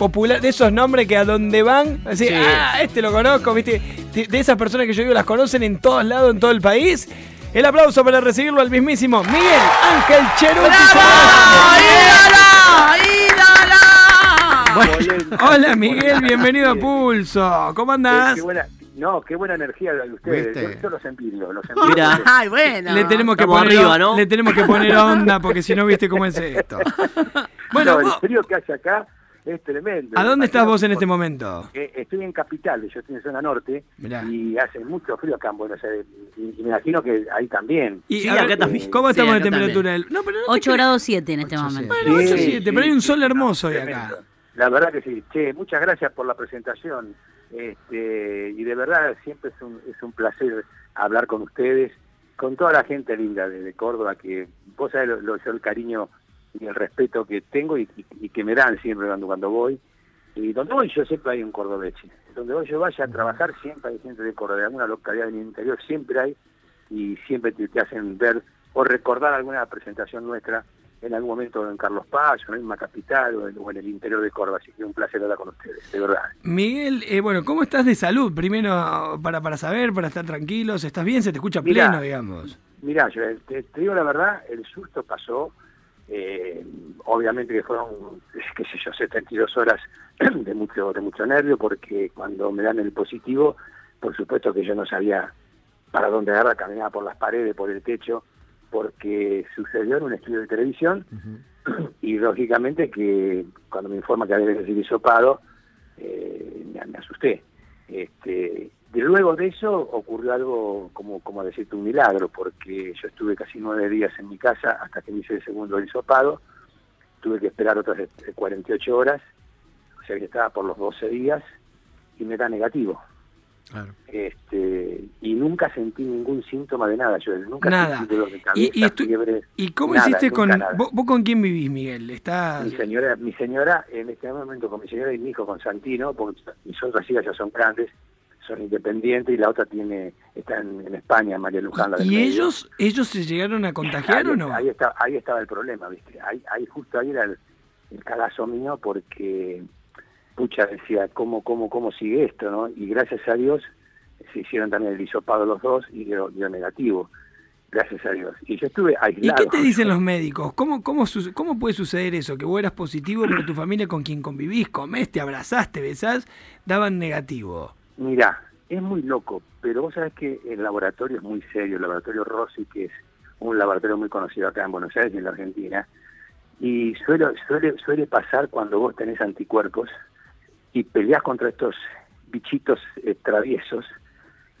popular, de esos nombres que a donde van, así, Sí. ah, este lo conozco, ¿viste? De, de esas personas que yo digo las conocen en todos lados, en todo el país. El aplauso para recibirlo al mismísimo Miguel Ángel Cheruti. Bueno, hola Miguel, bienvenido a Pulso. ¿Cómo andás? qué buena, no, qué buena energía la de ustedes. ¿Viste? Yo, yo los envidio, los envidio. Mira. Ay, bueno. Le tenemos que Estamos poner arriba, ¿no? le tenemos que poner onda porque si no viste cómo es esto. Bueno, no, el frío que hace acá es tremendo. ¿a dónde estás vos en este momento? Eh, estoy en Capital, yo estoy en zona norte Mirá. y hace mucho frío acá en Buenos Aires. Y, y me imagino que ahí también. Y, Sí, a ver, acá también. ¿Cómo Sí, estamos de acá temperatura? No, pero no te 8 creas. grados 7 en este 8, momento. Bueno, ocho, Sí, siete, pero hay un sol hermoso hoy tremendo. acá. La verdad que sí. Che, muchas gracias por la presentación. Este, y de verdad siempre es un, es un placer hablar con ustedes, con toda la gente linda de, de Córdoba, que vos sabés lo, lo- yo el cariño y el respeto que tengo y, y- y que me dan siempre cuando, cuando voy. Y donde voy yo siempre hay un cordobeche. Donde voy yo vaya a trabajar siempre hay gente de Córdoba, de alguna localidad del interior siempre hay y siempre te, te hacen ver o recordar alguna presentación nuestra en algún momento en Carlos Paz, o en la misma capital o en, o en el interior de Córdoba. Así que un placer hablar con ustedes, de verdad. Miguel, eh, bueno, ¿cómo estás de salud? Primero, para, para saber, para estar tranquilos. ¿Estás bien? ¿Se te escucha Mirá. pleno, digamos? Mirá, yo te, te digo la verdad, el susto pasó, eh, obviamente que fueron, qué sé yo, 72 horas de mucho, de mucho nervio, porque cuando me dan el positivo, por supuesto que yo no sabía para dónde agarrar, caminaba por las paredes, por el techo, porque sucedió en un estudio de televisión, y lógicamente que cuando me informa que había que recibir hisopado, eh, me, me asusté. Este, de luego de eso ocurrió algo como, como decirte un milagro, porque yo estuve casi nueve días en mi casa hasta que me hice el segundo hisopado, tuve que esperar otras eh, 48 horas, o sea que estaba por los 12 días, y me da negativo. Claro. Este, y nunca sentí ningún síntoma de nada, yo nunca Nada. sentí dolor de Y- cabeza, y estu- fiebre, ¿Y cómo nada, hiciste con... ¿vos, vos con quién vivís, Miguel? ¿Estás...? Mi señora, mi señora, en este momento con mi señora y mi hijo, con Santino, porque mis otras hijas ya son grandes, son independientes y la otra tiene está en, en España, María Luján. la del ¿Y medio. ellos ellos se llegaron a contagiar ahí, o no? Ahí, está, ahí estaba el problema, ¿viste? Ahí, ahí justo ahí era el, el cagazo mío porque, pucha, decía, ¿cómo, cómo, cómo sigue esto, no? Y gracias a Dios se hicieron también el hisopado los dos y dio, dio negativo. Gracias a Dios. Y yo estuve ¿Y aislado. qué te dicen los médicos? ¿Cómo, cómo, ¿Cómo puede suceder eso? Que vos eras positivo, pero tu familia con quien convivís, comés, te abrazás, te besás, daban negativo. Mira, es muy loco, pero vos sabés que el laboratorio es muy serio, el laboratorio Rossi, que es un laboratorio muy conocido acá en Buenos Aires y en la Argentina, y suele, suele, suele pasar cuando vos tenés anticuerpos y peleás contra estos bichitos eh, traviesos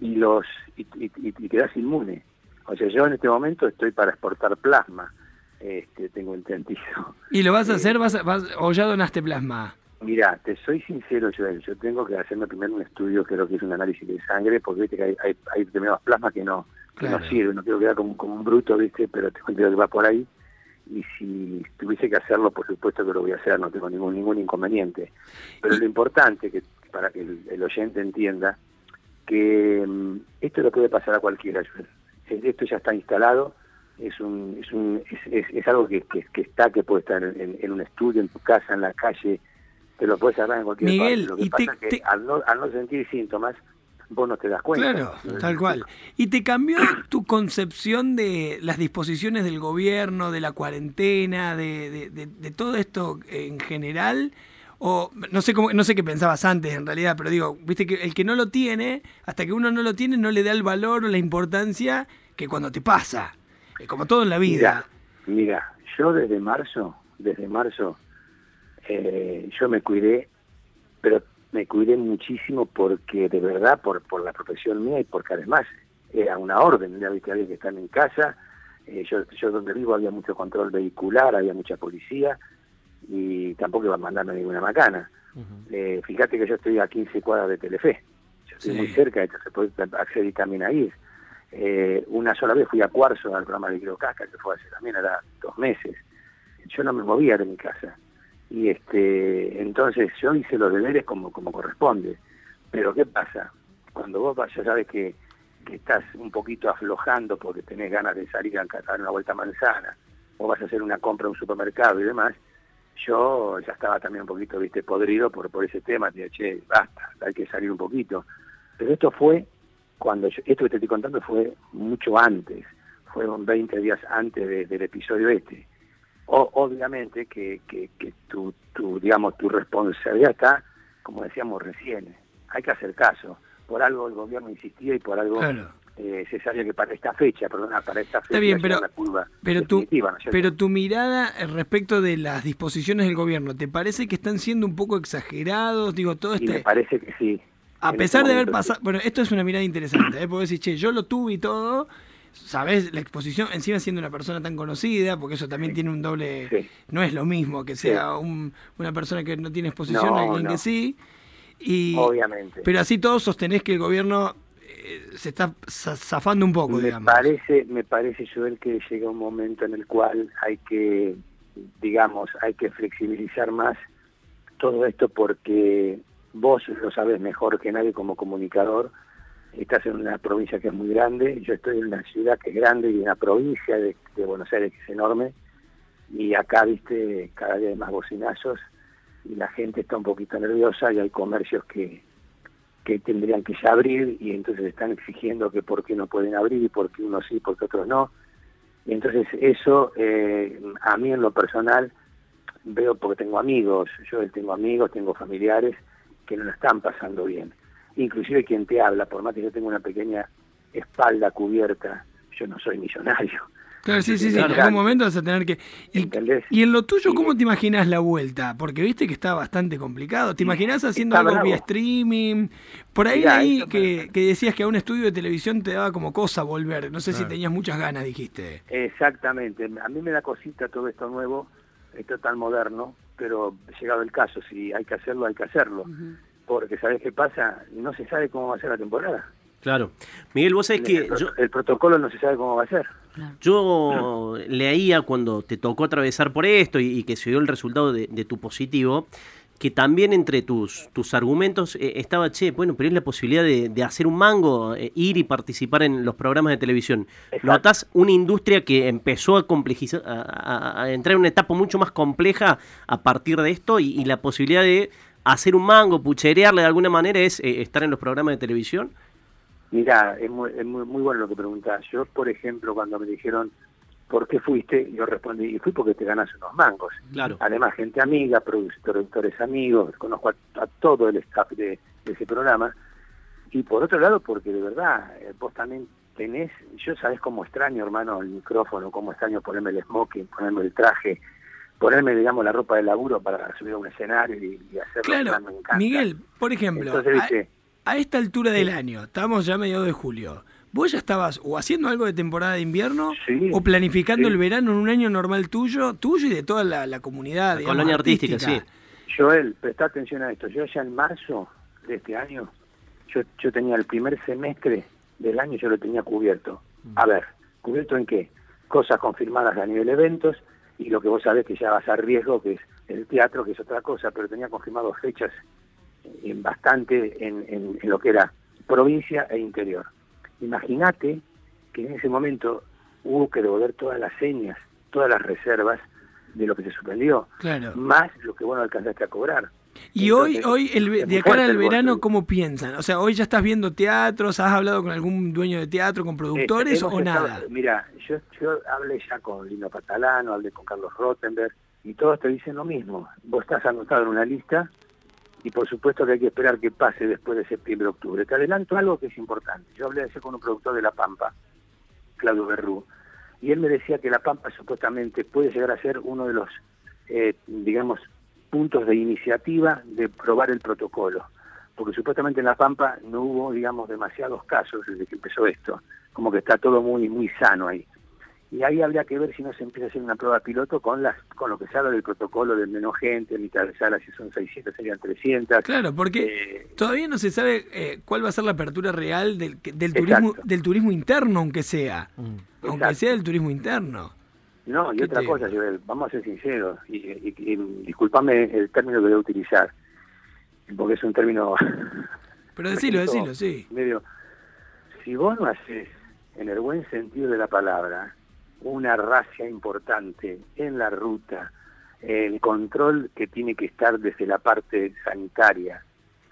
y los y, y- y- quedás inmune. O sea, yo en este momento estoy para exportar plasma, este, tengo entendido. ¿Y lo vas a Eh, hacer? Vas a- vas- ¿O ya donaste plasma? Mira, te soy sincero, Joel, yo tengo que hacerme primero un estudio, creo que es un análisis de sangre, porque viste que hay, hay, hay determinados plasmas que no, que Claro. no sirven, no quiero quedar como, como un bruto, viste, pero te cuento que va por ahí, y si tuviese que hacerlo, por supuesto que lo voy a hacer, no tengo ningún ningún inconveniente. Pero lo importante, que para que el, el oyente entienda, que mm, esto le puede pasar a cualquiera, Joel. Esto ya está instalado, es un, es, un, es, es- es algo que, que, que está, que puede estar en, en- en un estudio, en tu casa, en la calle, te lo puedes agarrar en cualquier Miguel, parte. Lo que y te- pasa es que te- al, no, al no sentir síntomas, vos no te das cuenta. Claro, tal cual. ¿Y te cambió tu concepción de las disposiciones del gobierno, de la cuarentena, de, de- de- de todo esto en general? O no sé cómo, no sé qué pensabas antes en realidad, pero digo, viste que el que no lo tiene, hasta que uno no lo tiene, no le da el valor o la importancia que cuando te pasa. Como todo en la vida. Mira, mira, yo desde marzo, desde marzo, eh, yo me cuidé, pero me cuidé muchísimo porque de verdad, por, por la profesión mía y porque además era una orden, ya viste, había que estar en casa, eh, yo, yo donde vivo había mucho control vehicular, había mucha policía y tampoco iba a mandarme ninguna macana. Eh, fíjate que yo estoy a 15 cuadras de Telefe, yo estoy Sí. muy cerca, entonces se puede acceder también ahí. Eh, una sola vez fui a Cuarzo al programa de Casca, que fue hace también, era dos meses. Yo no me movía de mi casa. Y este entonces yo hice los deberes como, como corresponde. Pero ¿qué pasa? Cuando vos vas, ya sabes que, que estás un poquito aflojando porque tenés ganas de salir a dar una vuelta a manzana, o vas a hacer una compra a un supermercado y demás, yo ya estaba también un poquito, viste, podrido por, por ese tema, te che, basta, hay que salir un poquito. Pero esto fue, cuando yo, esto que te estoy contando fue mucho antes, fueron 20 días antes del episodio este. O, obviamente que, que, que tu, tu, digamos, tu responsabilidad está, como decíamos recién, hay que hacer caso. Por algo el gobierno insistía y por algo eh, se sabía que para esta fecha, perdona, para esta fecha Está bien, pero, pero, tu, pero tu mirada respecto de las disposiciones del gobierno, ¿te parece que están siendo un poco exagerados? Digo, todo este... me parece que sí. A pesar este de haber pasado... Bueno, esto es una mirada interesante, ¿eh? porque decir, che, yo lo tuve y todo, sabes la exposición encima siendo una persona tan conocida porque eso también tiene un doble no es lo mismo que sea una persona que no tiene exposición a alguien que sí. Y obviamente. pero así todos sostenés que el gobierno se está zafando un poco, me Parece, me parece, Joel, que llega un momento en el cual hay que, digamos, hay que flexibilizar más todo esto porque vos lo sabes mejor que nadie como comunicador, estás en una provincia que es muy grande, yo estoy en una ciudad que es grande y en una provincia de, Buenos Aires que es enorme, y acá, viste, cada día hay más bocinazos y la gente está un poquito nerviosa y hay comercios que, que tendrían que ya abrir y entonces están exigiendo que por qué no pueden abrir y por qué unos sí, por qué otros no. Y entonces eso eh, a mí en lo personal veo porque tengo amigos, yo tengo amigos, tengo familiares que no lo están pasando bien. Inclusive quien te habla, por más que yo tenga una pequeña espalda cubierta, yo no soy millonario, Claro, sí, sí, sí. En algún momento vas a tener que. Y, en lo tuyo, ¿cómo te imaginas la vuelta? Porque viste que está bastante complicado. ¿Te imaginas haciendo algo vía streaming? Por ahí leí que, decías que a un estudio de televisión te daba como cosa volver. No sé si tenías muchas ganas, dijiste. Exactamente. A mí me da cosita todo esto nuevo, esto tan moderno, pero llegado el caso, si hay que hacerlo, hay que hacerlo. Porque, ¿sabes qué pasa? No se sabe cómo va a ser la temporada. Claro. Miguel, vos sabés que... El, protocolo no se sabe cómo va a ser. Yo leía cuando te tocó atravesar por esto y, que se dio el resultado de, tu positivo, que también entre tus, tus argumentos eh, estaba, che, bueno, pero es la posibilidad de, hacer un mango, eh, ir y participar en los programas de televisión. ¿Notás una industria que empezó a complejizar, a, entrar en una etapa mucho más compleja a partir de esto y, la posibilidad de hacer un mango, pucherearle de alguna manera es eh, estar en los programas de televisión? Mira, es, muy, es muy, muy bueno lo que preguntas. Yo, por ejemplo, cuando me dijeron, ¿por qué fuiste? Yo respondí, y fui porque te ganas unos mangos. Claro. Además, gente amiga, productores amigos, conozco a, todo el staff de, ese programa. Y por otro lado, porque de verdad, eh, vos también tenés, yo sabes cómo extraño, hermano, el micrófono, cómo extraño ponerme el smoking, ponerme el traje, ponerme, digamos, la ropa de laburo para subir a un escenario y, y hacerlo. Claro, Miguel, por ejemplo, a esta altura del año, estamos ya a mediados de julio, ¿vos ya estabas o haciendo algo de temporada de invierno o planificando el verano en un año normal tuyo, tuyo y de toda la, comunidad? La colonia artística, sí. Joel, presta atención a esto. Yo ya en marzo de este año, yo, yo tenía el primer semestre del año, yo lo tenía cubierto. A ver, ¿cubierto en qué? Cosas confirmadas a nivel eventos y lo que vos sabés que ya vas a riesgo, que es el teatro, que es otra cosa, pero tenía confirmado fechas en bastante en, lo que era provincia e interior. Imagínate que en ese momento hubo que devolver todas las señas, todas las reservas de lo que se suspendió, más lo que bueno alcanzaste a cobrar. Y hoy, hoy el, de cara al verano, ¿cómo piensan? O sea, hoy ya estás viendo teatros, ¿has hablado con algún dueño de teatro, con productores o nada? Mira, yo, yo hablé ya con Lino Patalano, hablé con Carlos Rottenberg, y todos te dicen lo mismo. Vos estás anotado en una lista y por supuesto que hay que esperar que pase después de septiembre-octubre. Te adelanto algo que es importante. Yo hablé ayer con un productor de La Pampa, Claudio Berrú, y él me decía que La Pampa supuestamente puede llegar a ser uno de los, eh, digamos, puntos de iniciativa de probar el protocolo, porque supuestamente en La Pampa no hubo, digamos, demasiados casos desde que empezó esto, como que está todo muy, muy sano ahí y ahí habría que ver si no se empieza a hacer una prueba piloto con las con lo que se habla del protocolo de menos gente, mitad de sala, si son 600 serían 300. Claro, porque eh, todavía no se sabe eh, cuál va a ser la apertura real del, del turismo del turismo interno, aunque sea, mm. aunque sea del turismo interno. No, y otra cosa, Joel, vamos a ser sinceros, y, y, discúlpame el término que voy a utilizar, porque es un término... Pero decilo, decilo, sí. Medio, si vos no haces, en el buen sentido de la palabra, una racia importante en la ruta, el control que tiene que estar desde la parte sanitaria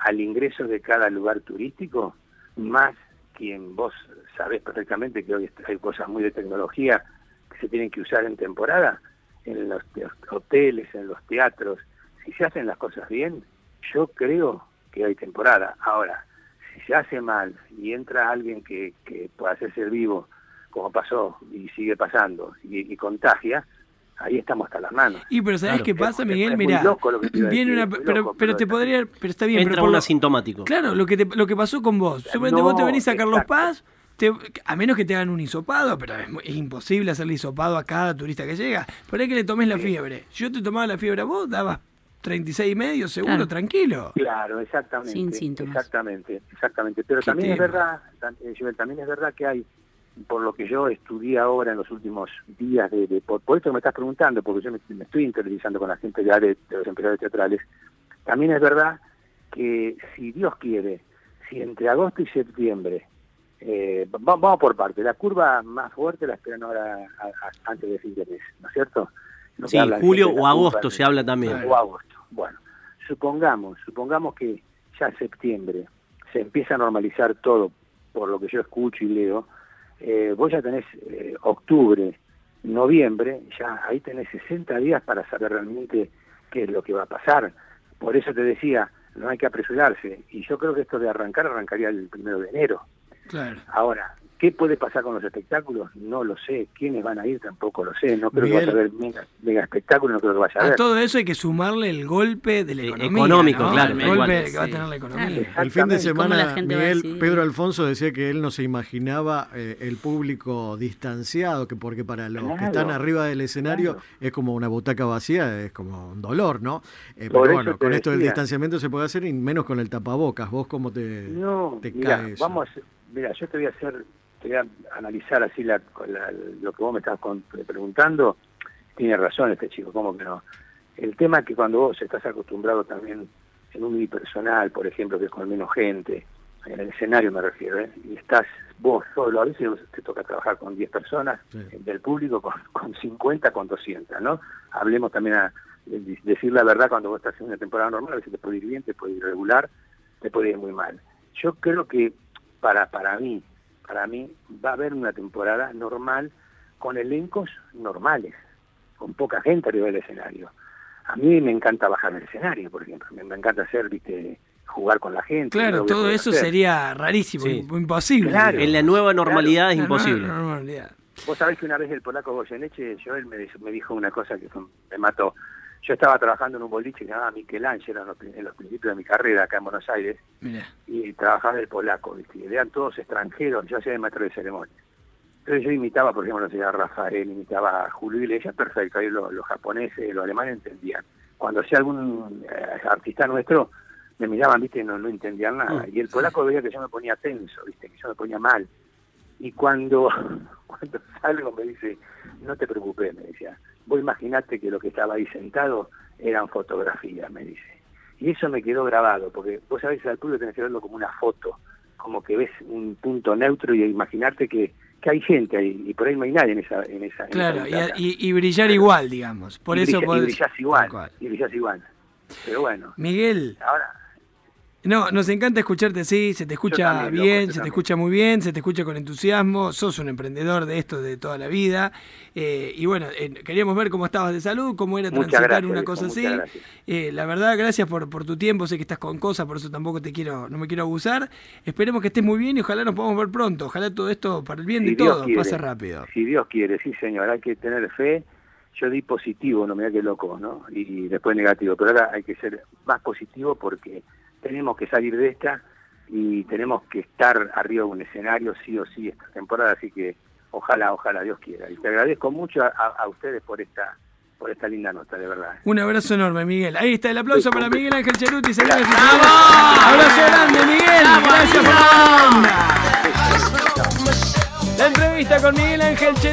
al ingreso de cada lugar turístico, más quien vos sabés perfectamente que hoy hay cosas muy de tecnología que se tienen que usar en temporada, en los hoteles, en los teatros, si se hacen las cosas bien, yo creo que hay temporada. Ahora, si se hace mal y entra alguien que, que pueda hacerse el vivo, como pasó y sigue pasando, y, contagia, ahí estamos hasta las manos. Y pero ¿sabes qué pasa, Miguel? Mira, viene una, pero, pero, te podría, pero está bien. Entra un asintomático. Claro, lo que, te, lo que pasó con vos. Suponete vos te venís a Carlos Paz, a menos que te hagan un hisopado, pero es, imposible hacerle hisopado a cada turista que llega. Por ahí que le tomes la fiebre. Yo te tomaba la fiebre a vos, dabas 36 y medio, seguro, tranquilo. Claro, exactamente. Sin síntomas. Exactamente, exactamente. Pero también es verdad, eh, también es verdad que hay, por lo que yo estudié ahora en los últimos días, de, por, esto que me estás preguntando, porque yo me, estoy interiorizando con la gente ya de, los empresarios teatrales, también es verdad que si Dios quiere, si entre agosto y septiembre, eh, vamos por parte, la curva más fuerte la esperan ahora antes de fin de mes, ¿no es cierto? sí, julio o agosto se habla también. O agosto. Bueno, supongamos, supongamos que ya septiembre se empieza a normalizar todo, por lo que yo escucho y leo, eh, vos ya tenés eh, octubre, noviembre, ya ahí tenés 60 días para saber realmente qué es lo que va a pasar. Por eso te decía, no hay que apresurarse. Y yo creo que esto de arrancar arrancaría el primero de enero. Claro. Ahora, ¿Qué puede pasar con los espectáculos? No lo sé. ¿Quiénes van a ir? Tampoco lo sé. No creo que vaya a haber mega, espectáculos, no creo que vaya a haber. A todo eso hay que sumarle el golpe de la economía. Económico, claro. El golpe que va a tener la economía. El fin de semana, Miguel, Pedro Alfonso decía que él no se imaginaba eh, el público distanciado, que porque para los que están arriba del escenario es como una butaca vacía, es como un dolor, ¿no? Eh, pero bueno, con esto del distanciamiento se puede hacer y menos con el tapabocas. ¿Vos cómo te, no, te caes? Vamos, mira, yo te voy a hacer voy a analizar así la, lo que vos me estás preguntando, tiene razón este chico, ¿cómo que no? El tema es que cuando vos estás acostumbrado también en un unipersonal, por ejemplo, que es con menos gente, en el escenario me refiero, ¿eh? y estás vos solo, a veces te toca trabajar con 10 personas del público, con, con 50, con 200, ¿no? Hablemos también a decir la verdad cuando vos estás en una temporada normal, a veces te puede ir bien, te puede ir regular, te puede ir muy mal. Yo creo que para, para mí, para mí va a haber una temporada normal con elencos normales, con poca gente arriba del escenario. A mí me encanta bajar el escenario, por ejemplo, me, encanta hacer, viste, jugar con la gente. Claro, todo eso sería rarísimo, imposible. en la nueva normalidad es imposible. Vos sabés que una vez el polaco Goyeneche, yo él me, me dijo una cosa que me mató. Yo estaba trabajando en un boliche que se llamaba Michelangelo en los, en los principios de mi carrera acá en Buenos Aires y trabajaba el polaco, ¿viste? eran todos extranjeros, yo hacía de maestro de ceremonia. Entonces yo imitaba, por ejemplo, a Rafael, imitaba a Julio Iglesias, perfecto, ahí los, japoneses, los alemanes entendían. Cuando hacía algún eh, artista nuestro, me miraban, viste, no, no entendían nada. Mm. Y el polaco veía que yo me ponía tenso, viste, que yo me ponía mal. Y cuando, cuando salgo me dice, no te preocupes, me decía, vos imaginate que lo que estaba ahí sentado eran fotografías, me dice. Y eso me quedó grabado, porque vos sabés, al público tenés que verlo como una foto, como que ves un punto neutro y imaginarte que, que hay gente ahí, y por ahí no hay nadie en esa en esa Claro, y, brillar igual, digamos. Por eso brilla, y brillás igual, y brillás igual. Pero bueno. Miguel. Ahora, no, nos encanta escucharte, sí, se te escucha bien, se te escucha muy bien, se te escucha con entusiasmo, sos un emprendedor de esto de toda la vida. Eh, y bueno, eh, queríamos ver cómo estabas de salud, cómo era transitar una cosa así. Eh, la verdad, gracias por, por tu tiempo, sé que estás con cosas, por eso tampoco te quiero, no me quiero abusar. Esperemos que estés muy bien y ojalá nos podamos ver pronto. Ojalá todo esto, para el bien de todos, pase rápido. Si Dios quiere, sí señor, hay que tener fe yo di positivo, no me da que loco, ¿no? Y después negativo, pero ahora hay que ser más positivo porque tenemos que salir de esta y tenemos que estar arriba de un escenario sí o sí esta temporada, así que ojalá, ojalá Dios quiera. Y te agradezco mucho a, ustedes por esta por esta linda nota, de verdad. Un abrazo enorme, Miguel. Ahí está el aplauso para Miguel Ángel Cheruti, señores. Abrazo grande, Miguel. Gracias por la La entrevista con Miguel Ángel Cheruti.